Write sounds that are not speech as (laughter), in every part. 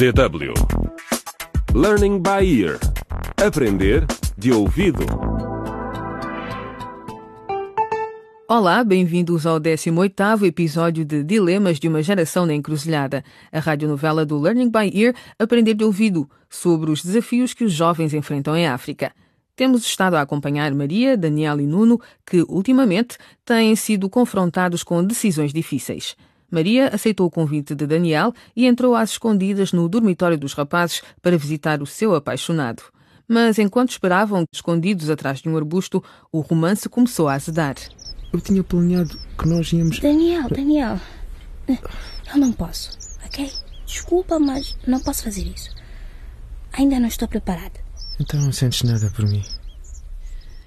DW Learning by Ear Aprender de ouvido Olá, bem-vindos ao 18º episódio de Dilemas de uma Geração na Encruzilhada, a radionovela do Learning by Ear Aprender de Ouvido, sobre os desafios que os jovens enfrentam em África. Temos estado a acompanhar Maria, Daniel e Nuno, que, ultimamente, têm sido confrontados com decisões difíceis. Maria aceitou o convite de Daniel e entrou às escondidas no dormitório dos rapazes para visitar o seu apaixonado. Mas enquanto esperavam, escondidos atrás de um arbusto, o romance começou a azedar. Eu tinha planeado que nós íamos. Daniel, Daniel, eu não posso, ok? Desculpa, mas não posso fazer isso. Ainda não estou preparada. Então não sentes nada por mim.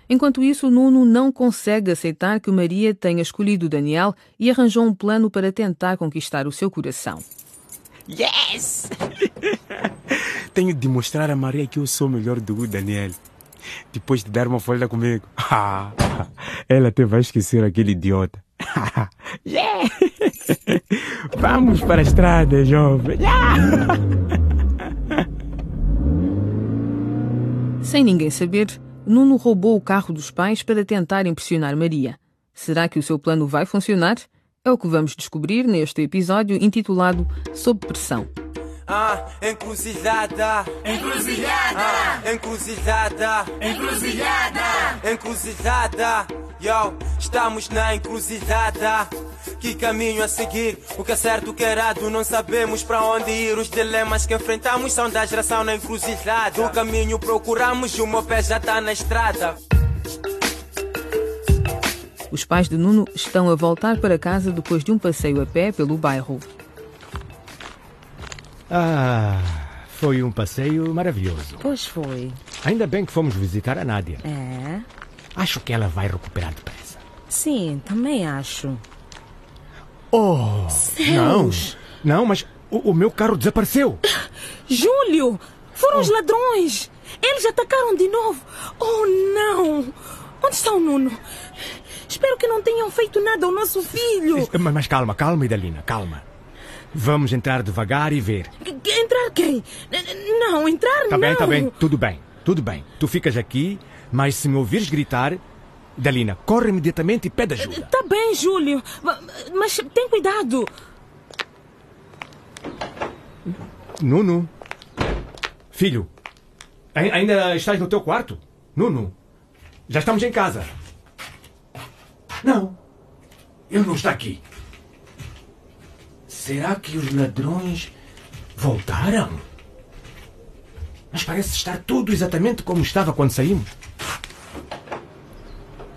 Enquanto isso, Nuno não consegue aceitar que Maria tenha escolhido Daniel e arranjou um plano para tentar conquistar o seu coração. Yes! (laughs) Tenho de mostrar a Maria que eu sou melhor do que o Daniel. Depois de dar uma folha comigo. (laughs) Ela até vai esquecer aquele idiota. (laughs) yeah! Vamos para a estrada, jovem. Yeah! Sem ninguém saber, Nuno roubou o carro dos pais para tentar impressionar Maria. Será que o seu plano vai funcionar? É o que vamos descobrir neste episódio intitulado Sob Pressão. Ah, encruzilhada. Encruzilhada. Ah, encruzilhada. Encruzilhada. Encruzilhada. Yo, estamos na encruzilhada. Que caminho a seguir? O que é certo, o que é errado? Não sabemos para onde ir. Os dilemas que enfrentamos são da geração na encruzilhada. O caminho procuramos e o meu pé já está na estrada. Os pais de Nuno estão a voltar para casa depois de um passeio a pé pelo bairro. Ah, foi um passeio maravilhoso. Pois foi. Ainda bem que fomos visitar a Nádia. É? Acho que ela vai recuperar depressa. Sim, também acho. Oh, não. Não, mas o, o meu carro desapareceu. (gasps) Júlio! Foram os ladrões! Eles atacaram de novo! Oh, não! Onde está o Nuno? Espero que não tenham feito nada ao nosso filho! Mas, mas calma, calma, Idalina, calma. Vamos entrar devagar e ver. Que- Entrar quem? Não, entrar Tá não! bem, tá bem, tudo bem, tudo bem. Tu ficas aqui, mas se me ouvires gritar, Idalina, corre imediatamente e pede ajuda. Tá bem, Júlio, ma- mas tem cuidado! Nuno. Filho, ai- ainda estás no teu quarto? Nuno, já estamos em casa. Não, ele não está aqui. Será que os ladrões voltaram? Mas parece estar tudo exatamente como estava quando saímos.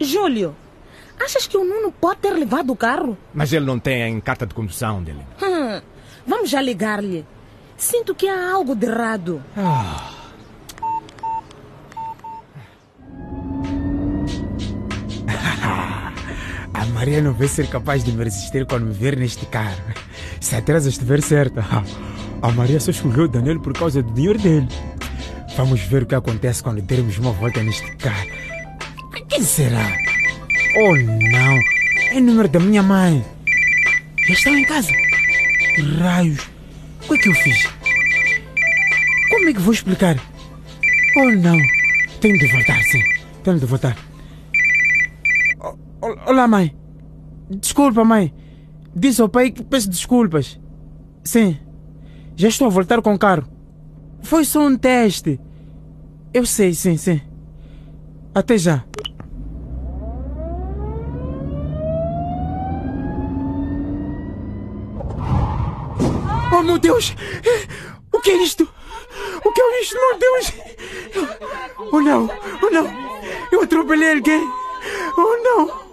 Júlio, achas que o Nuno pode ter levado o carro? Mas ele não tem carta de condução dele. Hum, vamos já ligar-lhe. Sinto que há algo de errado. A Maria não vai ser capaz de me resistir quando me ver neste carro. Se a Teresa estiver certa, (laughs) a Maria só escolheu Daniel por causa do dinheiro dele. Vamos ver o que acontece quando dermos uma volta neste carro. Quem será? Oh não! É o número da minha mãe. Já estão em casa. Raios! O que é que eu fiz? Como é que vou explicar? Oh não! Tenho de voltar, sim. Tenho de voltar. O- o- Olá, mãe. Desculpa, mãe. Disse ao pai que peço desculpas. Sim. Já estou a voltar com o carro. Foi só um teste. Eu sei, sim, sim. Até já. Oh, meu Deus! O que é isto? O que é isto, meu Deus? Oh, não! Oh, não! Eu atropelei alguém! Oh, não!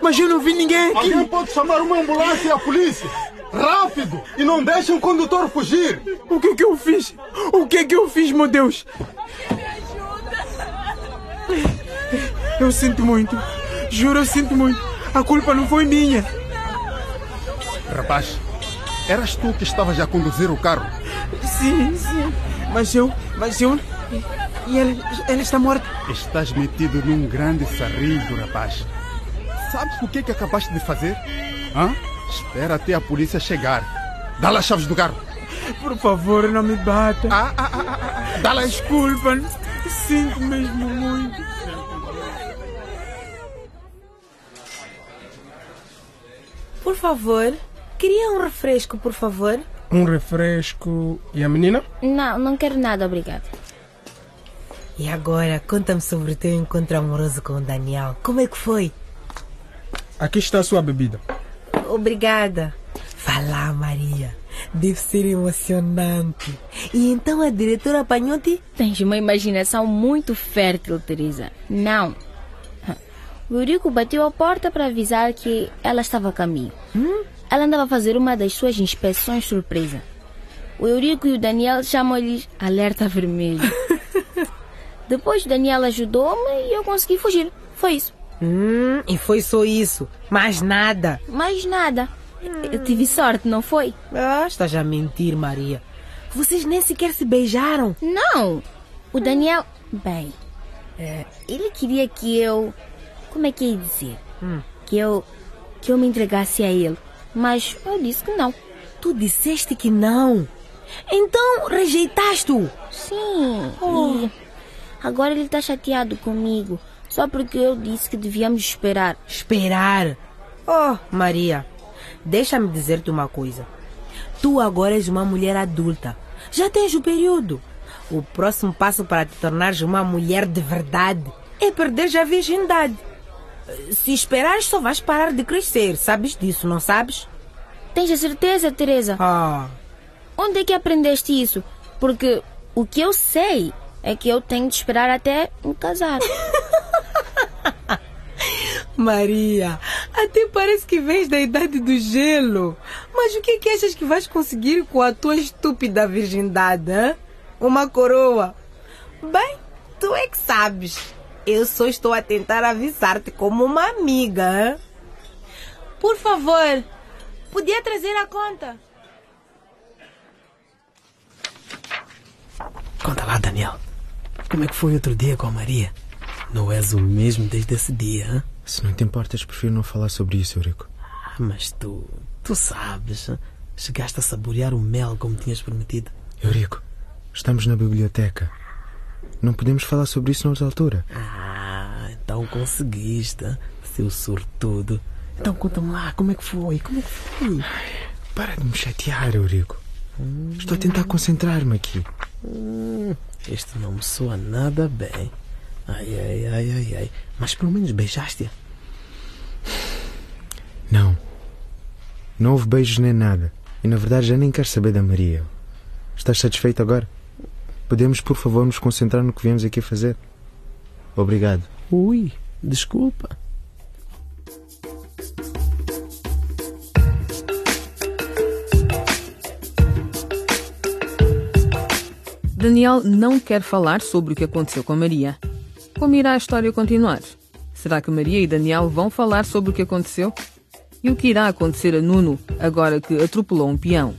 Mas eu não vi ninguém aqui! Alguém pode chamar uma ambulância e a polícia? Rápido! E não deixe o condutor fugir! O que é que eu fiz? O que é que eu fiz, meu Deus? Eu sinto muito. Juro, eu sinto muito. A culpa não foi minha. Rapaz, eras tu que estavas a conduzir o carro. Sim, sim. Mas eu, mas eu. E ela, ela está morta. Estás metido num grande sarrilho, rapaz. Sabes o que é que acabaste de fazer? Hã? Espera até a polícia chegar. Dá lá as chaves do carro. Por favor, não me bata. Ah, ah, ah, ah, ah. Dá lá Desculpa, sinto mesmo muito. Por favor, queria um refresco, por favor. Um refresco. E a menina? Não, não quero nada, obrigada. E agora, conta-me sobre o teu encontro amoroso com o Daniel. Como é que foi? Aqui está a sua bebida. Obrigada. Vá lá, Maria. Deve ser emocionante. E então a diretora apanhou-te? Tens uma imaginação muito fértil, Teresa. Não. O Eurico bateu a porta para avisar que ela estava a caminho. Hum? Ela andava a fazer uma das suas inspeções surpresa. O Eurico e o Daniel chamam-lhes alerta vermelho. (laughs) Depois o Daniel ajudou-me e eu consegui fugir. Foi isso. Hum, e foi só isso. Mais nada. Mais nada. Eu tive sorte, não foi? Ah, estás a mentir, Maria. Vocês nem sequer se beijaram. Não. O Daniel. Bem. é, ele queria que eu. Como é que ia dizer? Hum. Que eu. Que eu me entregasse a ele. Mas eu disse que não. Tu disseste que não. Então rejeitaste-o. Sim. Oh. E agora ele está chateado comigo. Só porque eu disse que devíamos esperar. Esperar? Oh, Maria, deixa-me dizer-te uma coisa. Tu agora és uma mulher adulta. Já tens o período. O próximo passo para te tornares uma mulher de verdade é perder a virgindade. Se esperares, só vais parar de crescer. Sabes disso, não sabes? Tens a certeza, Teresa? Ah, Onde é que aprendeste isso? Porque o que eu sei é que eu tenho de esperar até me casar. (laughs) Maria, até parece que vens da idade do gelo. Mas o que é que achas que vais conseguir com a tua estúpida virgindade, hã? Uma coroa? Bem, tu é que sabes. Eu só estou a tentar avisar-te como uma amiga, hã? Por favor, podia trazer a conta? Conta lá, Daniel. Como é que foi outro dia com a Maria? Não és o mesmo desde esse dia, hã? Se não te importas, prefiro não falar sobre isso, Eurico. Ah, Mas tu. Tu sabes. Chegaste a saborear o mel como tinhas prometido. Eurico, estamos na biblioteca. Não podemos falar sobre isso noutra altura. Ah, então conseguiste, seu sortudo. Então conta-me lá, como é que foi? Como é que foi? Para de me chatear, Eurico. Estou a tentar concentrar-me aqui. Hum, este não me soa nada bem. Ai, ai, ai, ai, ai. Mas pelo menos beijaste-a. Não. Não houve beijos nem nada. E na verdade já nem quero saber da Maria. Estás satisfeito agora? Podemos, por favor, nos concentrar no que viemos aqui fazer? Obrigado. Ui, desculpa. Daniel não quer falar sobre o que aconteceu com a Maria. Como irá a história continuar? Será que Maria e Daniel vão falar sobre o que aconteceu? E o que irá acontecer a Nuno agora que atropelou um peão?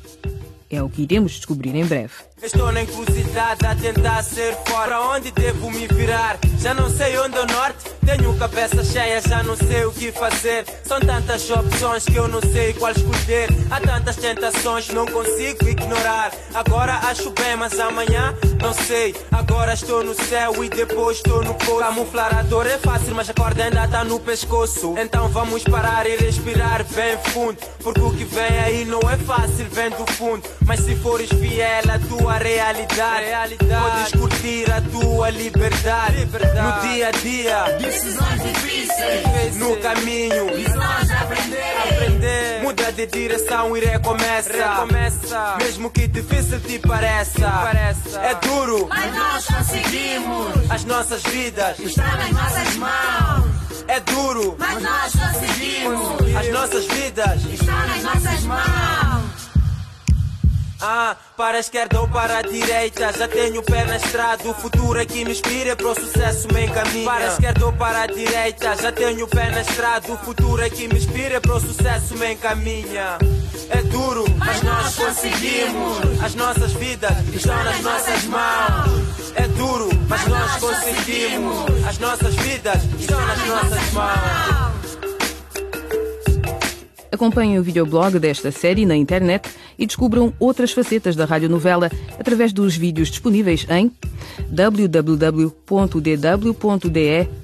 É o que iremos descobrir em breve. Estou na encruzilhada a tentar ser fora. Pra onde devo me virar? Já não sei onde é o norte. Tenho cabeça cheia, já não sei o que fazer. São tantas opções que eu não sei qual escolher. Há tantas tentações, não consigo ignorar. Agora acho bem, mas amanhã não sei. Agora estou no céu e depois estou no poço. Camuflar a dor é fácil, mas a corda ainda tá no pescoço. Então vamos parar e respirar bem fundo. Porque o que vem aí não é fácil, vem do fundo. Mas se fores fiel à tua realidade, podes curtir a tua liberdade. No dia a dia, Decisões difíceis. no caminho. Lições a aprender. Aprender. Muda de direção e recomeça. recomeça. Mesmo que difícil te pareça. É duro. Mas nós conseguimos. As nossas vidas. Está nas nossas mãos. É duro. Mas nós conseguimos. As nossas vidas. Está nas nossas mãos. Ah, para a esquerda ou para a direita, já tenho o pé na estrada. O futuro é que me inspira para o sucesso me encaminha. Para a esquerda ou para a direita, já tenho o pé na estrada. O futuro é que me inspira para o sucesso me encaminha. É duro, mas nós conseguimos. As nossas vidas estão nas nossas mãos. É duro, mas nós conseguimos. As nossas vidas estão nas nossas mãos. Acompanhem o videoblog desta série na internet e descubram outras facetas da radionovela através dos vídeos disponíveis em www.dw.de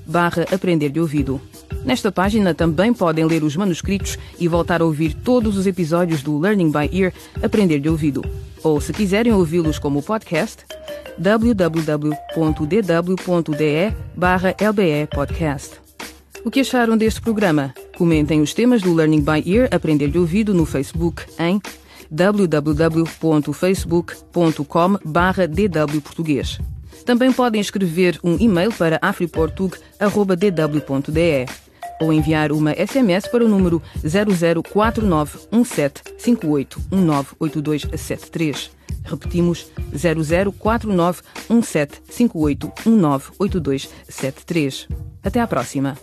barra Aprender de Ouvido. Nesta página também podem ler os manuscritos e voltar a ouvir todos os episódios do Learning by Ear Aprender de Ouvido. Ou, se quiserem ouvi-los como podcast, www.dw.de barra LBE Podcast. O que acharam deste programa? Comentem os temas do Learning by Ear Aprender de Ouvido no Facebook em www.facebook.com dwportuguês. Também podem escrever um e-mail para afriportug.dw.de ou enviar uma SMS para o número 00491758198273. Repetimos 00491758198273. Até à próxima.